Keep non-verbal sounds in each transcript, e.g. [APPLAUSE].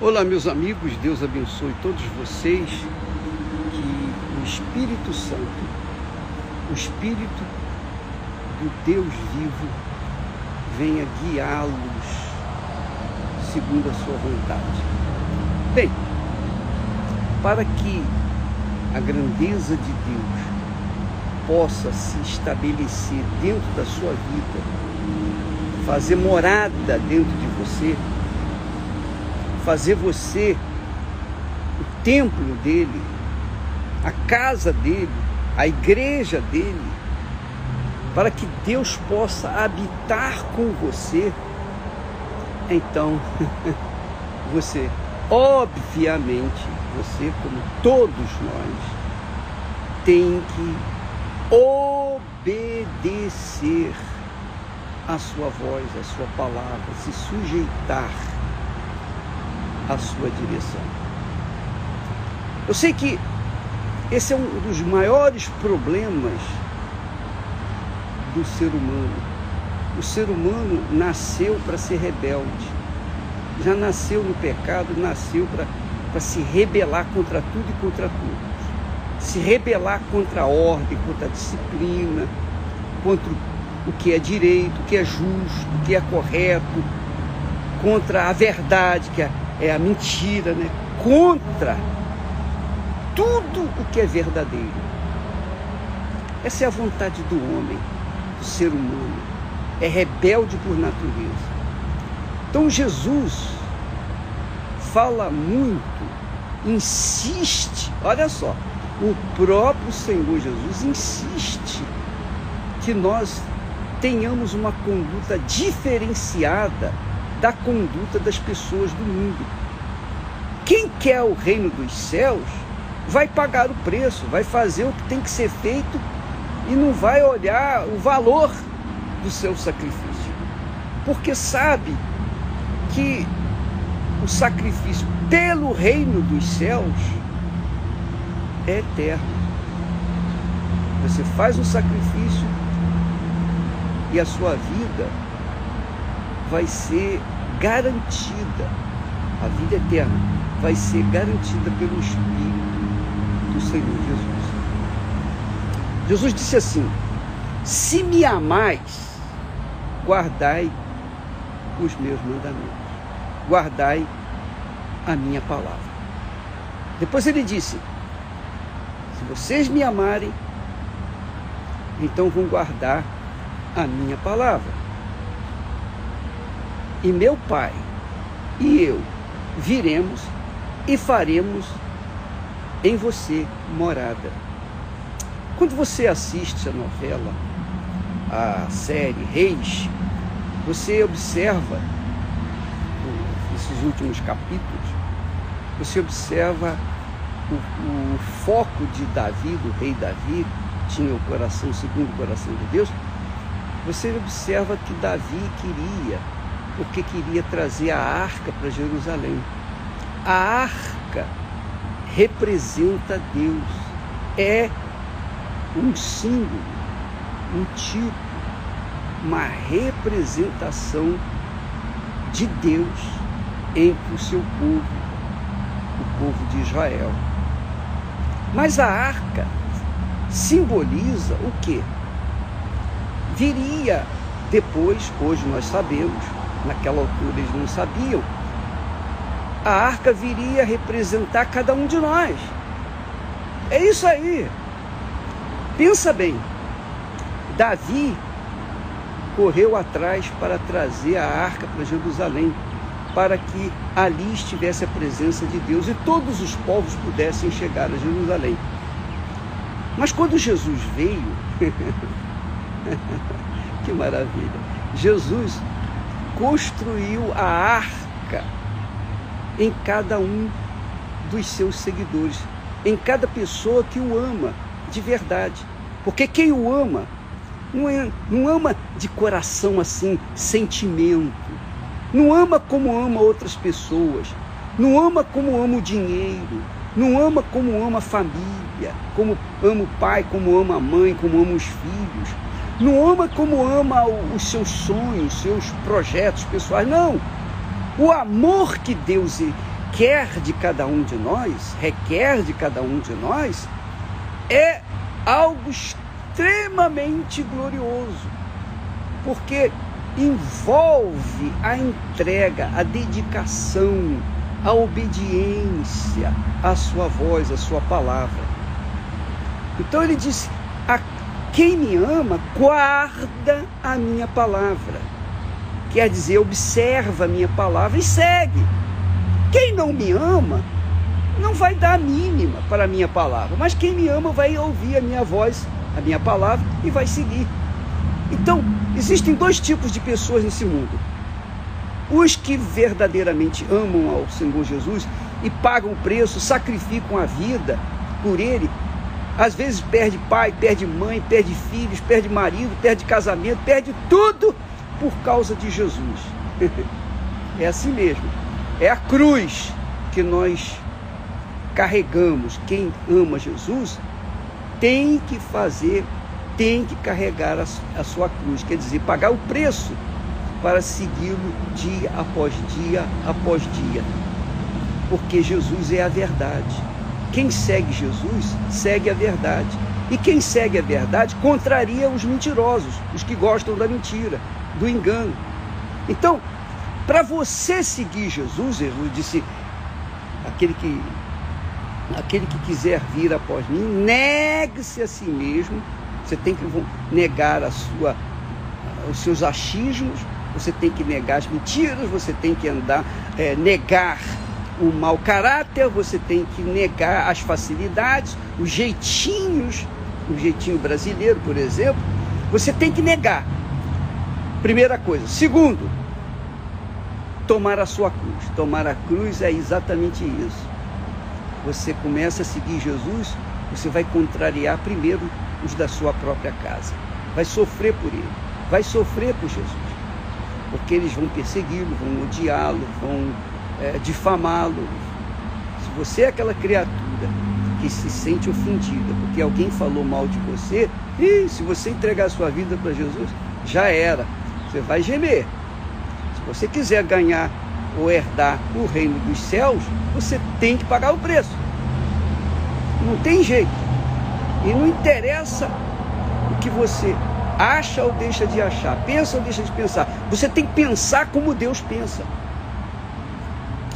Olá, meus amigos, Deus abençoe todos vocês. Que o Espírito Santo, o Espírito do Deus vivo, venha guiá-los segundo a sua vontade. Bem, para que a grandeza de Deus possa se estabelecer dentro da sua vida, fazer morada dentro de você, fazer você o templo dele, a casa dele, a igreja dele, para que Deus possa habitar com você, então [LAUGHS] você, obviamente, você, como todos nós, tem que obedecer a sua voz, a sua palavra, se sujeitar a sua direção. Eu sei que esse é um dos maiores problemas do ser humano. O ser humano nasceu para ser rebelde. Já nasceu no pecado, nasceu para se rebelar contra tudo e contra todos. Se rebelar contra a ordem, contra a disciplina, contra o que é direito, o que é justo, o que é correto, contra a verdade, que é é a mentira, né? Contra tudo o que é verdadeiro. Essa é a vontade do homem, do ser humano. É rebelde por natureza. Então Jesus fala muito, insiste, olha só, o próprio Senhor Jesus insiste que nós tenhamos uma conduta diferenciada da conduta das pessoas do mundo. Quem quer o reino dos céus vai pagar o preço, vai fazer o que tem que ser feito e não vai olhar o valor do seu sacrifício. Porque sabe que o sacrifício pelo reino dos céus é eterno. Você faz um sacrifício e a sua vida vai ser garantida, a vida eterna vai ser garantida pelo Espírito do Senhor Jesus. Jesus disse assim: Se me amais, guardai os meus mandamentos, guardai a minha palavra. Depois ele disse: Se vocês me amarem, então vão guardar a minha palavra e meu pai e eu viremos e faremos em você morada. Quando você assiste a novela, a série Reis, você observa nesses últimos capítulos, você observa o, o, foco de Davi, do rei Davi, tinha o coração segundo o coração de Deus. Você observa que Davi queria porque queria trazer a arca para Jerusalém. A arca representa Deus, é um símbolo, um tipo, uma representação de Deus entre o seu povo, o povo de Israel. Mas a arca simboliza o que? Viria depois, hoje nós sabemos, naquela altura eles não sabiam, a arca viria representar cada um de nós. É isso aí. Pensa bem. Davi correu atrás para trazer a arca para Jerusalém, para que ali estivesse a presença de Deus e todos os povos pudessem chegar a Jerusalém. Mas quando Jesus veio, [LAUGHS] que maravilha! Jesus construiu a arca em cada um dos seus seguidores, em cada pessoa que o ama de verdade. Porque quem o ama não, é, não ama de coração assim, sentimento. Não ama como ama outras pessoas. Não ama como ama o dinheiro. Não ama como ama a família. Como ama o pai, como ama a mãe, como ama os filhos não ama como ama os seus sonhos, seus projetos pessoais. Não. O amor que Deus quer de cada um de nós, requer de cada um de nós, é algo extremamente glorioso, porque envolve a entrega, a dedicação, a obediência à sua voz, à sua palavra. Então ele disse: a quem me ama, guarda a minha palavra. Quer dizer, observa a minha palavra e segue. Quem não me ama, não vai dar a mínima para a minha palavra, mas quem me ama vai ouvir a minha voz, a minha palavra e vai seguir. Então, existem dois tipos de pessoas nesse mundo. Os que verdadeiramente amam ao Senhor Jesus e pagam o preço, sacrificam a vida por Ele, às vezes perde pai, perde mãe, perde filhos, perde marido, perde casamento, perde tudo por causa de Jesus. [LAUGHS] é assim mesmo. É a cruz que nós carregamos. Quem ama Jesus tem que fazer, tem que carregar a, sua cruz, quer dizer, pagar o preço para segui-lo dia após dia após dia. Porque Jesus é a verdade. Quem segue Jesus segue a verdade. E quem segue a verdade contraria os mentirosos, os que gostam da mentira, do engano. Então, para você seguir Jesus, Jesus disse: aquele que, aquele que quiser vir após mim, negue-se a si mesmo. Você tem que negar a sua, os seus achismos, você tem que negar as mentiras, você tem que andar, é, negar o mau caráter, você tem que negar as facilidades, os jeitinhos, o jeitinho brasileiro, por exemplo, você tem que negar. Primeira coisa. Segundo, tomar a sua cruz. Tomar a cruz é exatamente isso. Você começa a seguir Jesus, você vai contrariar primeiro os da sua própria casa. Vai sofrer por ele, vai sofrer por Jesus porque eles vão persegui-lo, vão odiá-lo, vão é, difamá-lo. Se você é aquela criatura que se sente ofendida porque alguém falou mal de você, e se você entregar a sua vida para Jesus, já era. Você vai gemer. Se você quiser ganhar ou herdar o reino dos céus, você tem que pagar o preço. Não tem jeito. E não interessa o que você acha ou deixa de achar, pensa ou deixa de pensar. Você tem que pensar como Deus pensa.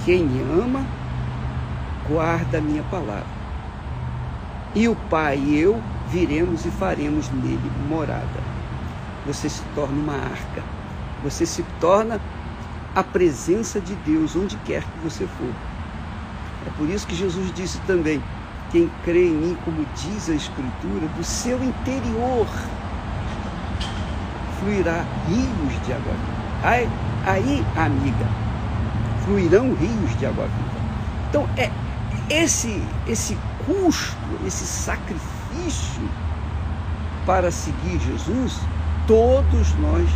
Quem me ama, guarda a minha palavra. E o Pai e eu viremos e faremos nele morada. Você se torna uma arca. Você se torna a presença de Deus onde quer que você for. É por isso que Jesus disse também: quem crê em mim, como diz a Escritura, do seu interior fluirá rios de água. Aí, aí, amiga, fluirão rios de água viva. Então, é esse, esse custo, esse sacrifício para seguir Jesus, todos nós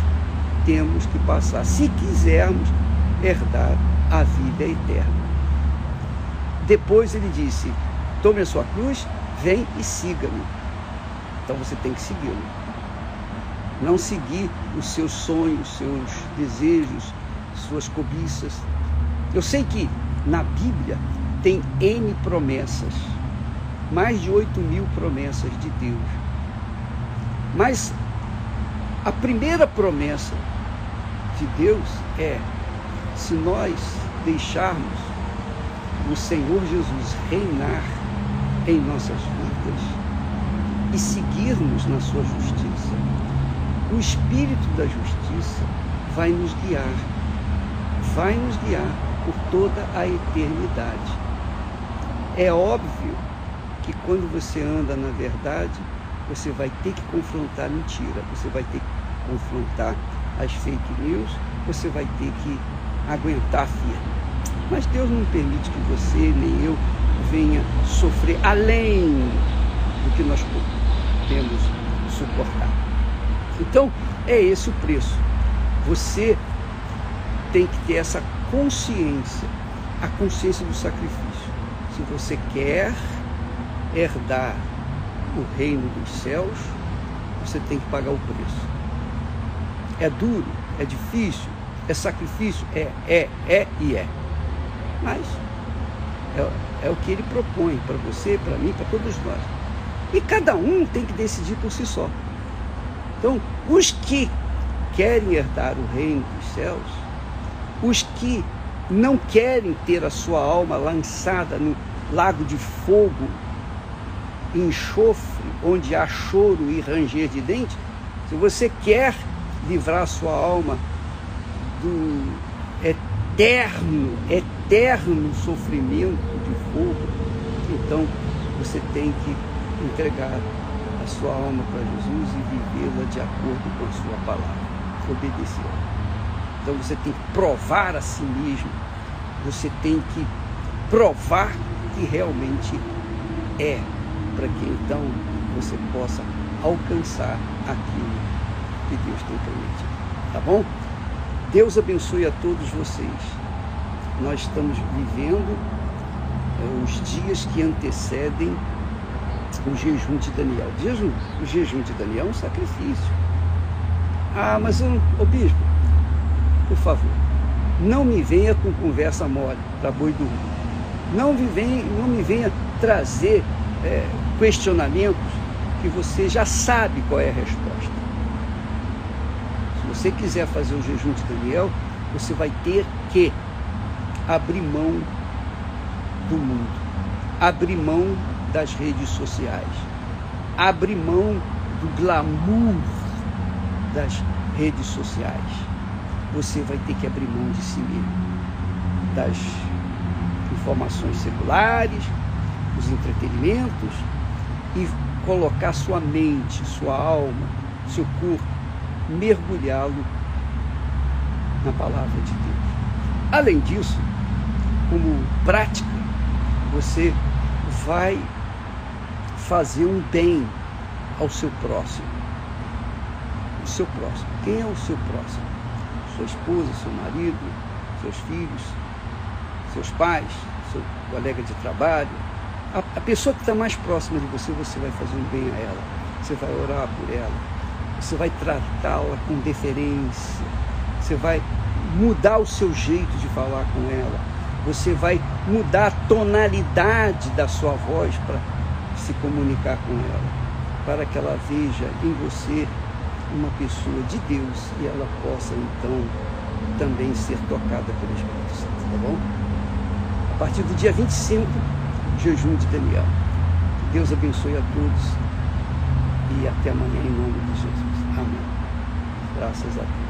temos que passar, se quisermos herdar a vida eterna. Depois ele disse: Tome a sua cruz, vem e siga-me. Então você tem que segui-lo não seguir os seus sonhos, seus desejos, suas cobiças. Eu sei que na Bíblia tem N promessas, mais de 8 mil promessas de Deus. Mas a primeira promessa de Deus é: se nós deixarmos o Senhor Jesus reinar em nossas vidas e seguirmos na sua justiça, o Espírito da Justiça vai nos guiar, vai nos guiar por toda a eternidade. É óbvio que quando você anda na verdade, você vai ter que confrontar a mentira, você vai ter que confrontar as fake news, você vai ter que aguentar firme. Mas Deus não permite que você nem eu venha sofrer além do que nós podemos suportar. Então, é esse o preço. Você tem que ter essa consciência, a consciência do sacrifício. Se você quer herdar o reino dos céus, você tem que pagar o preço. É duro, é difícil, é sacrifício, é, é, é e é. Mas É, é o que ele propõe para você, para mim, para todos nós. E cada um tem que decidir por si só. Então, os que querem herdar o reino dos céus, os que não querem ter a sua alma lançada no lago de fogo, enxofre, onde há choro e ranger de dentes, se você quer livrar sua alma do eterno, eterno sofrimento de fogo, então você tem que entregar a sua alma para Jesus e vivê-la de acordo com a sua palavra, obedecer. Então você tem que provar a si mesmo, você tem que provar que realmente é, para que então você possa alcançar aquilo que Deus tem prometido. Tá bom? Deus abençoe a todos vocês. Nós estamos vivendo é, os dias que antecedem o jejum de Daniel. O jejum, o jejum de Daniel é um sacrifício. Ah, mas o bispo, por favor, não me venha com conversa mole para boi dormir. Não me venha, não me venha trazer é, questionamentos que você já sabe qual é a resposta. Se você quiser fazer o jejum de Daniel, você vai ter que abrir mão do mundo, abrir mão das redes sociais, abrir mão do glamour das redes sociais. Você vai ter que abrir mão de si mesmo, das informações seculares, dos entretenimentos e colocar sua mente, sua alma, seu corpo, mergulhá-lo na palavra de Deus. Além disso, como prática, você vai fazer um bem ao seu próximo. O seu próximo. Quem é o seu próximo? Sua esposa, seu marido, seus filhos, seus pais, seu colega de trabalho. A, a pessoa que está mais próxima de você, você vai fazer um bem a ela. Você vai orar por ela. Você vai tratá-la com deferência. Você vai mudar o seu jeito de falar com ela. Você vai mudar a tonalidade da sua voz para se comunicar com ela, para que ela veja em você uma pessoa de Deus e ela possa então também ser tocada pelo Espírito Santo, tá bom? A partir do dia 25, jejum de Daniel. Deus abençoe a todos e até amanhã em nome de Jesus. Amém. Graças a Deus.